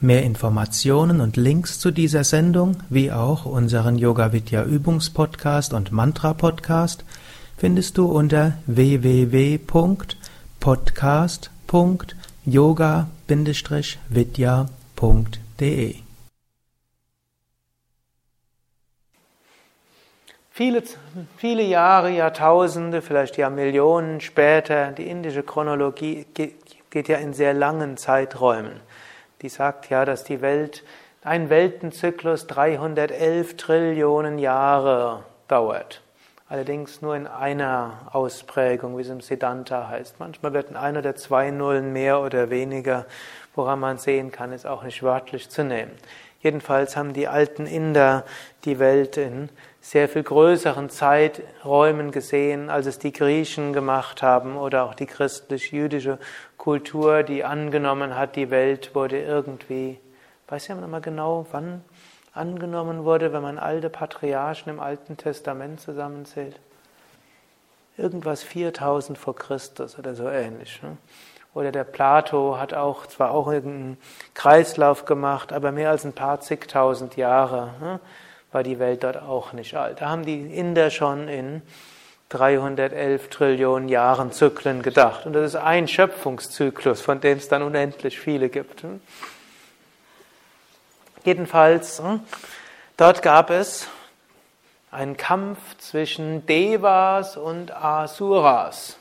Mehr Informationen und Links zu dieser Sendung, wie auch unseren Yoga Vidya Übungspodcast und Mantra Podcast findest du unter www.podcast.yoga-vidya.de. Viele, viele Jahre, Jahrtausende, vielleicht ja Millionen später, die indische Chronologie geht ja in sehr langen Zeiträumen die sagt ja, dass die Welt, ein Weltenzyklus 311 Trillionen Jahre dauert. Allerdings nur in einer Ausprägung, wie es im Siddhanta heißt. Manchmal wird ein oder zwei Nullen mehr oder weniger, woran man sehen kann, ist auch nicht wörtlich zu nehmen. Jedenfalls haben die alten Inder die Welt in sehr viel größeren Zeiträumen gesehen, als es die Griechen gemacht haben oder auch die christlich-jüdische Kultur, die angenommen hat, die Welt wurde irgendwie, weiß ja noch mal genau, wann angenommen wurde, wenn man alte Patriarchen im Alten Testament zusammenzählt. Irgendwas 4000 vor Christus oder so ähnlich. Ne? Oder der Plato hat auch zwar auch irgendeinen Kreislauf gemacht, aber mehr als ein paar zigtausend Jahre ne, war die Welt dort auch nicht alt. Da haben die Inder schon in 311 Trillionen Jahren Zyklen gedacht. Und das ist ein Schöpfungszyklus, von dem es dann unendlich viele gibt. Hm. Jedenfalls, hm, dort gab es einen Kampf zwischen Devas und Asuras.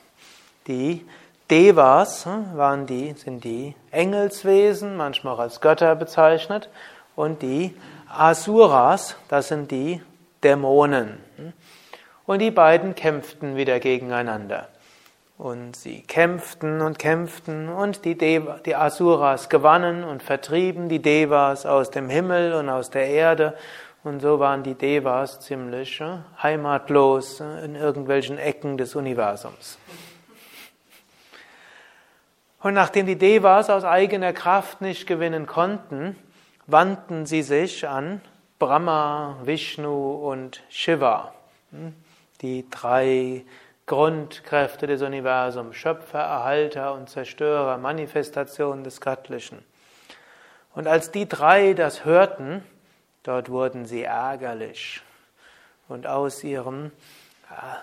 Die Devas hm, waren die, sind die Engelswesen, manchmal auch als Götter bezeichnet, und die Asuras, das sind die Dämonen. Und die beiden kämpften wieder gegeneinander. Und sie kämpften und kämpften und die, Deva, die Asuras gewannen und vertrieben die Devas aus dem Himmel und aus der Erde. Und so waren die Devas ziemlich äh, heimatlos in irgendwelchen Ecken des Universums. Und nachdem die Devas aus eigener Kraft nicht gewinnen konnten, wandten sie sich an Brahma, Vishnu und Shiva, hm, die drei Grundkräfte des Universums, Schöpfer, Erhalter und Zerstörer, Manifestation des Göttlichen. Und als die drei das hörten, dort wurden sie ärgerlich und aus ihrem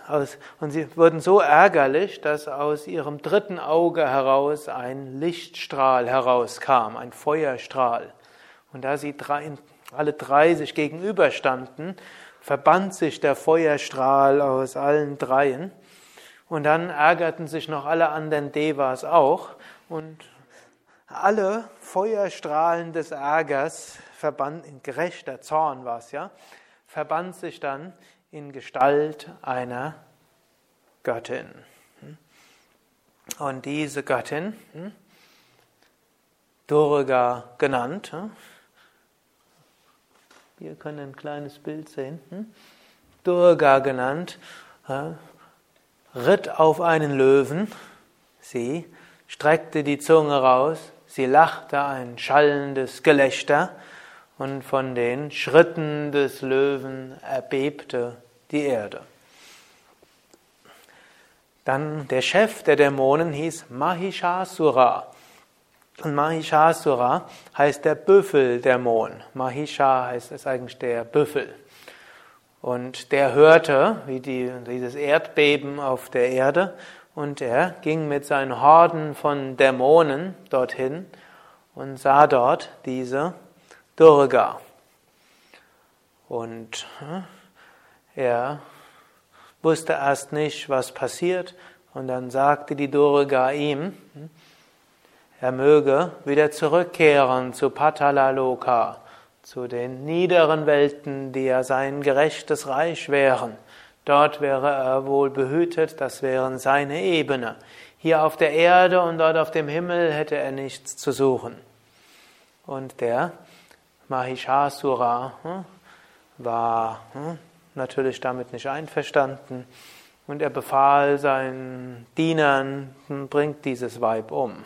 aus, und sie wurden so ärgerlich, dass aus ihrem dritten Auge heraus ein Lichtstrahl herauskam, ein Feuerstrahl. Und da sie drei, alle drei sich gegenüberstanden, verband sich der Feuerstrahl aus allen dreien. Und dann ärgerten sich noch alle anderen Devas auch. Und alle Feuerstrahlen des Ärgers verband, in gerechter Zorn war es ja, verband sich dann in Gestalt einer Göttin. Und diese Göttin, hm, Durga genannt, wir können ein kleines Bild sehen, hm, Durga genannt, ritt auf einen Löwen, sie streckte die Zunge raus, sie lachte ein schallendes Gelächter und von den Schritten des Löwen erbebte die Erde. Dann der Chef der Dämonen hieß Mahishasura. Und Mahishasura heißt der Büffeldämon. Mahisha heißt es eigentlich der Büffel. Und der hörte, wie die, dieses Erdbeben auf der Erde, und er ging mit seinen Horden von Dämonen dorthin und sah dort diese Durga. Und hm, er wusste erst nicht, was passiert, und dann sagte die Durga ihm, er möge wieder zurückkehren zu Patalaloka, zu den niederen Welten, die ja sein gerechtes Reich wären. Dort wäre er wohl behütet, das wären seine Ebene. Hier auf der Erde und dort auf dem Himmel hätte er nichts zu suchen. Und der Mahishasura war natürlich damit nicht einverstanden und er befahl seinen Dienern, bringt dieses Weib um.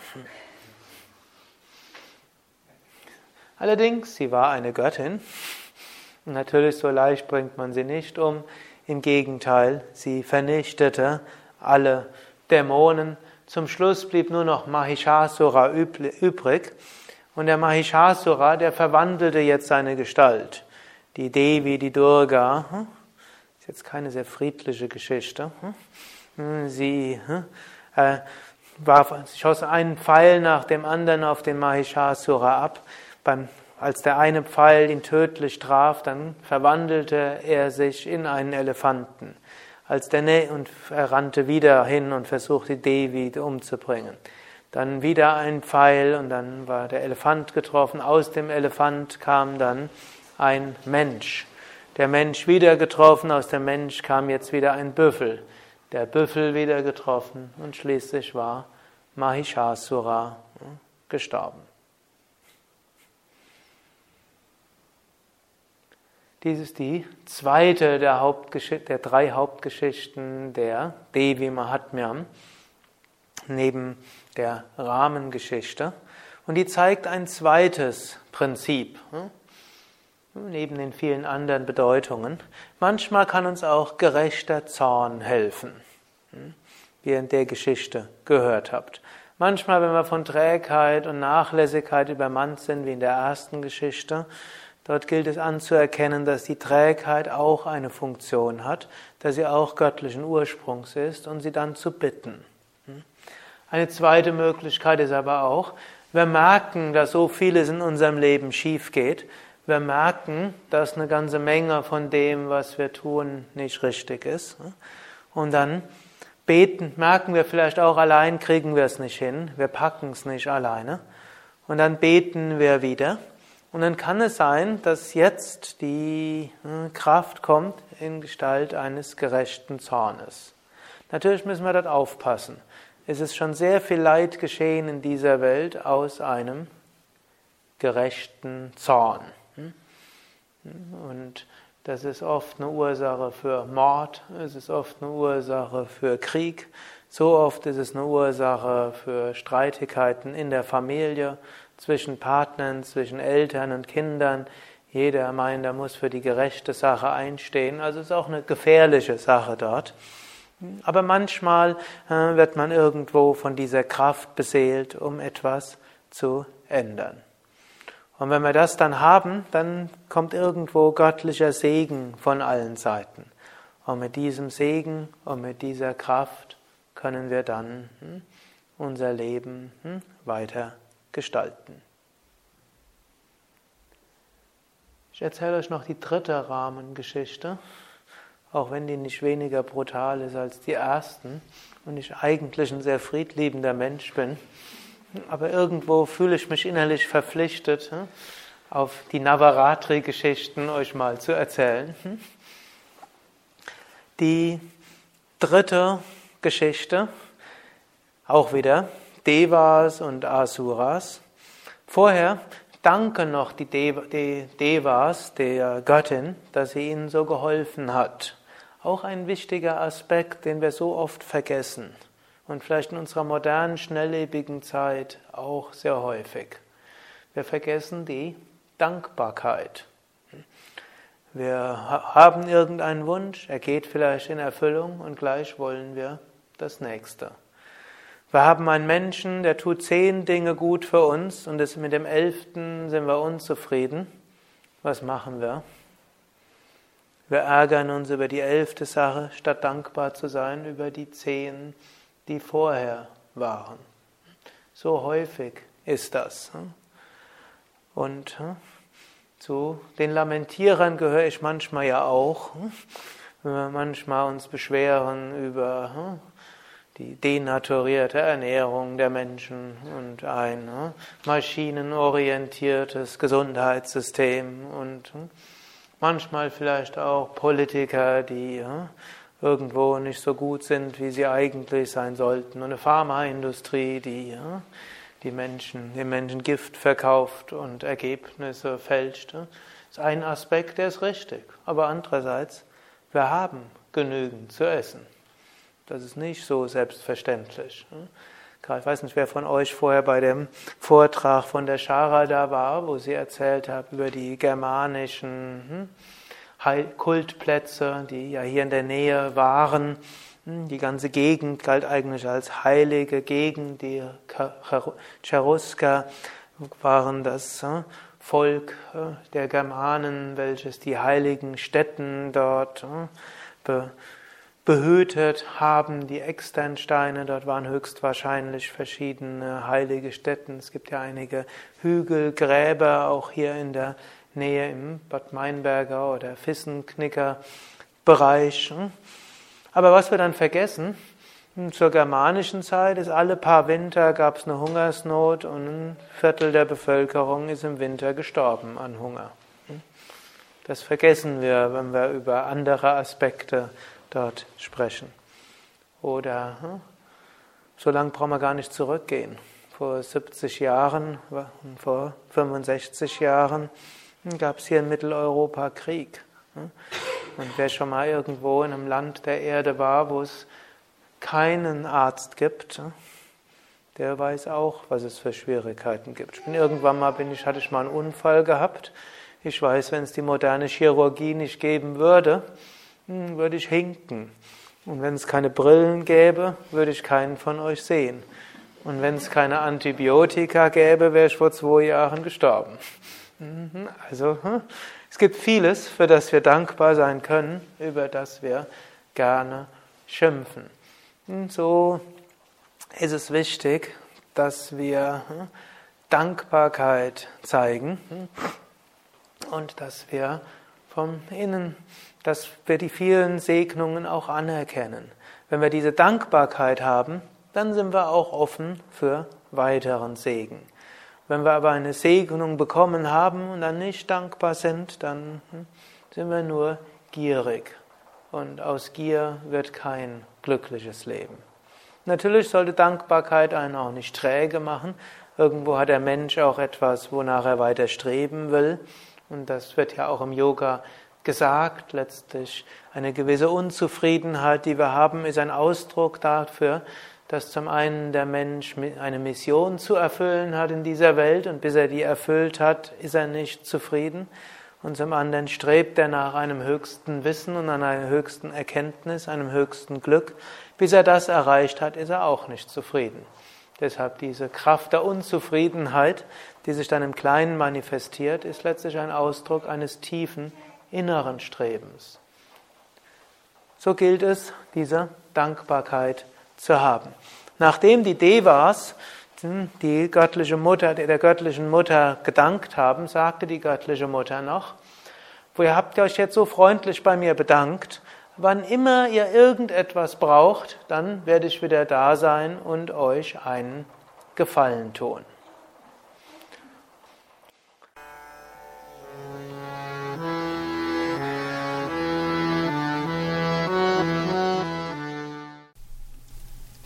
Allerdings, sie war eine Göttin. Natürlich, so leicht bringt man sie nicht um. Im Gegenteil, sie vernichtete alle Dämonen. Zum Schluss blieb nur noch Mahishasura übrig. Und der Mahishasura, der verwandelte jetzt seine Gestalt. Die Devi, die Durga, hm? ist jetzt keine sehr friedliche Geschichte. Hm? Sie hm? äh, war, schoss einen Pfeil nach dem anderen auf den Mahishasura ab. Beim, als der eine Pfeil ihn tödlich traf, dann verwandelte er sich in einen Elefanten. Als der ne und er rannte wieder hin und versuchte Devi umzubringen. Dann wieder ein Pfeil und dann war der Elefant getroffen. Aus dem Elefant kam dann ein Mensch. Der Mensch wieder getroffen, aus dem Mensch kam jetzt wieder ein Büffel. Der Büffel wieder getroffen und schließlich war Mahishasura hm, gestorben. Dies ist die zweite der, der drei Hauptgeschichten der Devi Mahatmyam, neben der Rahmengeschichte. Und die zeigt ein zweites Prinzip, hm, neben den vielen anderen Bedeutungen. Manchmal kann uns auch gerechter Zorn helfen, hm, wie ihr in der Geschichte gehört habt. Manchmal, wenn wir von Trägheit und Nachlässigkeit übermannt sind, wie in der ersten Geschichte, Dort gilt es anzuerkennen, dass die Trägheit auch eine Funktion hat, dass sie auch göttlichen Ursprungs ist und sie dann zu bitten. Hm? Eine zweite Möglichkeit ist aber auch, wir merken, dass so vieles in unserem Leben schief geht. Wir merken, dass eine ganze Menge von dem, was wir tun, nicht richtig ist. Hm? Und dann beten, merken wir vielleicht auch allein, kriegen wir es nicht hin. Wir packen es nicht alleine. Und dann beten wir wieder. Und dann kann es sein, dass jetzt die hm, Kraft kommt in Gestalt eines gerechten Zornes. Natürlich müssen wir dort aufpassen. Es ist schon sehr viel Leid geschehen in dieser Welt aus einem gerechten Zorn. Hm? Und das ist oft eine Ursache für Mord, es ist oft eine Ursache für Krieg, so oft ist es eine Ursache für Streitigkeiten in der Familie, zwischen Partnern, zwischen Eltern und Kindern. Jeder meint, er muss für die gerechte Sache einstehen. Also es ist auch eine gefährliche Sache dort. Aber manchmal äh, wird man irgendwo von dieser Kraft beseelt, um etwas zu ändern. Und wenn wir das dann haben, dann kommt irgendwo göttlicher Segen von allen Seiten. Und mit diesem Segen und mit dieser Kraft können wir dann hm, unser Leben hm, weiter gestalten. Ich erzähle euch noch die dritte Rahmengeschichte, auch wenn die nicht weniger brutal ist als die ersten und ich eigentlich ein sehr friedliebender Mensch bin. Aber irgendwo fühle ich mich innerlich verpflichtet, hm, auf die Navaratri-Geschichten euch mal zu erzählen. Hm. Die dritte Geschichte, auch wieder Devas und Asuras. Vorher danken noch die Devas, der Göttin, dass sie ihnen so geholfen hat. Auch ein wichtiger Aspekt, den wir so oft vergessen und vielleicht in unserer modernen, schnelllebigen Zeit auch sehr häufig. Wir vergessen die Dankbarkeit. Wir haben irgendeinen Wunsch, er geht vielleicht in Erfüllung und gleich wollen wir das nächste. Wir haben einen Menschen, der tut zehn Dinge gut für uns und mit dem elften sind wir unzufrieden. Was machen wir? Wir ärgern uns über die elfte Sache, statt dankbar zu sein über die zehn, die vorher waren. So häufig ist das. Und zu den Lamentierern gehöre ich manchmal ja auch. Wenn wir manchmal uns beschweren über die denaturierte Ernährung der Menschen und ein ne, maschinenorientiertes Gesundheitssystem und hm, manchmal vielleicht auch Politiker, die hm, irgendwo nicht so gut sind, wie sie eigentlich sein sollten und eine Pharmaindustrie, die hm, die Menschen, den Menschen Gift verkauft und Ergebnisse fälscht. Das ist ein Aspekt, der ist richtig. Aber andererseits, wir haben genügend zu essen. Das ist nicht so selbstverständlich. Ich weiß nicht, wer von euch vorher bei dem Vortrag von der Schara da war, wo sie erzählt hat über die germanischen hm, Kultplätze, die ja hier in der Nähe waren. Hm, die ganze Gegend galt eigentlich als heilige Gegend. Die Cherusker waren das hm, Volk der Germanen, welches die heiligen Stätten dort behütet haben. Die Externsteine, dort waren höchstwahrscheinlich verschiedene heilige Stätten. Es gibt ja einige Hügelgräber, auch hier in der Nähe im Bad Meinberger oder Fissenknicker Bereich. Aber was wir dann vergessen, zur germanischen Zeit ist alle paar Winter gab es eine Hungersnot und ein Viertel der Bevölkerung ist im Winter gestorben an Hunger. Das vergessen wir, wenn wir über andere Aspekte dort sprechen. Oder hm, so lange brauchen wir gar nicht zurückgehen. Vor 70 Jahren, vor 65 Jahren hm, gab es hier in Mitteleuropa Krieg. Hm. Und wer schon mal irgendwo in einem Land der Erde war, wo es keinen Arzt gibt, hm, der weiß auch, was es für Schwierigkeiten gibt. Ich bin irgendwann mal bin ich, hatte ich mal einen Unfall gehabt. Ich weiß, wenn es die moderne Chirurgie nicht geben würde, hm, würde ich hinken. Und wenn es keine Brillen gäbe, würde ich keinen von euch sehen. Und wenn es keine Antibiotika gäbe, wäre ich vor zwei Jahren gestorben. Mhm, also hm, es gibt vieles, für das wir dankbar sein können, über das wir gerne schimpfen. Und hm, so ist es wichtig, dass wir hm, Dankbarkeit zeigen und dass wir vom Innen dass wir die vielen Segnungen auch anerkennen. Wenn wir diese Dankbarkeit haben, dann sind wir auch offen für weiteren Segen. Wenn wir aber eine Segnung bekommen haben und dann nicht dankbar sind, dann hm, sind wir nur gierig. Und aus Gier wird kein glückliches Leben. Natürlich sollte Dankbarkeit einen auch nicht träge machen. Irgendwo hat der Mensch auch etwas, wonach er weiter streben will. Und das wird ja auch im Yoga gesagt. Letztlich eine gewisse Unzufriedenheit, die wir haben, ist ein Ausdruck dafür, dass zum einen der Mensch eine Mission zu erfüllen hat in dieser Welt und bis er die erfüllt hat, ist er nicht zufrieden. Und zum anderen strebt er nach einem höchsten Wissen und einer höchsten Erkenntnis, einem höchsten Glück. Bis er das erreicht hat, ist er auch nicht zufrieden. Deshalb diese Kraft der Unzufriedenheit, die sich dann im Kleinen manifestiert, ist letztlich ein Ausdruck eines tiefen inneren Strebens. So gilt es, diese Dankbarkeit zu haben. Nachdem die Devas die göttliche Mutter, der göttlichen Mutter gedankt haben, sagte die göttliche Mutter noch, ihr habt euch jetzt so freundlich bei mir bedankt, wann immer ihr irgendetwas braucht, dann werde ich wieder da sein und euch einen Gefallen tun.